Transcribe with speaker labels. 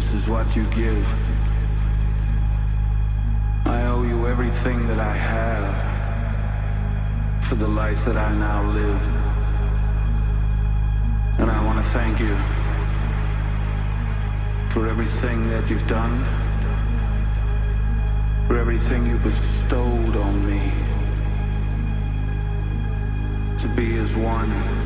Speaker 1: This is what you give. I owe you everything that I have for the life that I now live. And I want to thank you for everything that you've done, for everything you bestowed on me. To be as one.